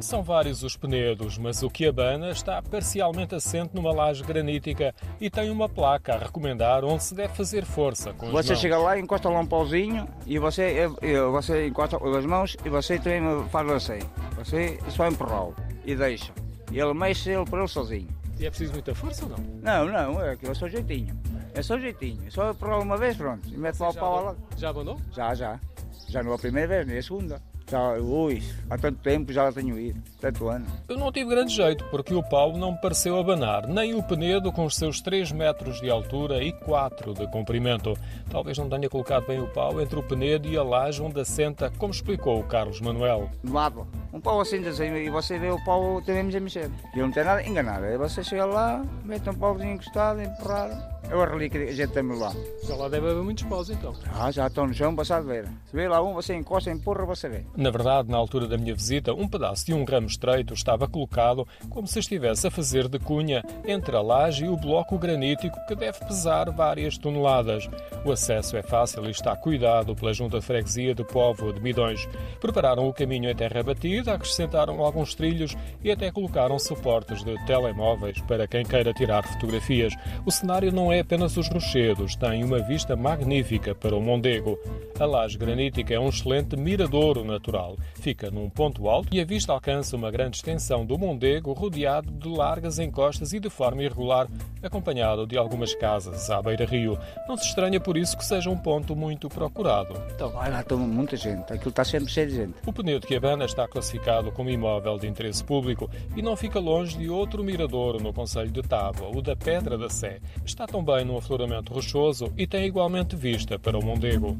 São vários os penedos, mas o que abana está parcialmente assente numa laje granítica e tem uma placa a recomendar onde se deve fazer força com Você chega lá, encosta lá um pauzinho e você, você encosta as mãos e você também faz assim. Você só empurrá-lo e deixa. E ele mexe ele por ele sozinho. E é preciso muita força ou não? Não, não, é aquilo é só jeitinho. É só jeitinho. É só empurrá-lo uma vez, pronto. E mete lá o pau lá. já abanou? Já, já. Já não é a primeira vez, nem a segunda. Já, ui, há tanto tempo já lá tenho ido. Tanto ano. Eu não tive grande jeito, porque o pau não me pareceu abanar, nem o penedo com os seus 3 metros de altura e 4 de comprimento. Talvez não tenha colocado bem o pau entre o penedo e a laje onde assenta, como explicou o Carlos Manuel. Lado. Um pau assim, e você vê o pau também a mexer. E ele não tem nada enganado. Aí você chega lá, mete um pauzinho encostado, empurrar. É o relíquio que a gente tem lá. Já lá deve haver muitos paus então. Ah, já estão no chão, passado ver. Se vê lá um, você encosta, empurra, você vê. Na verdade, na altura da minha visita, um pedaço de um ramo estreito estava colocado como se estivesse a fazer de cunha entre a laje e o bloco granítico que deve pesar várias toneladas. O acesso é fácil e está cuidado pela Junta de Freguesia do Povo de Midões. Prepararam o caminho em terra batida, acrescentaram alguns trilhos e até colocaram suportes de telemóveis para quem queira tirar fotografias. O cenário não é apenas os rochedos, tem uma vista magnífica para o Mondego. A laje granítica é um excelente miradouro natural. Fica num ponto alto e a vista alcança uma grande extensão do Mondego, rodeado de largas encostas e de forma irregular, acompanhado de algumas casas à beira-rio. Não se estranha por isso que seja um ponto muito procurado. Então, lá, toma muita gente. Aquilo está sempre cheio de gente. O Penedo de Habana está classificado como imóvel de interesse público e não fica longe de outro miradouro no Conselho de Tábua, o da Pedra da Sé. Está também num afloramento rochoso e tem igualmente vista para o Mondego.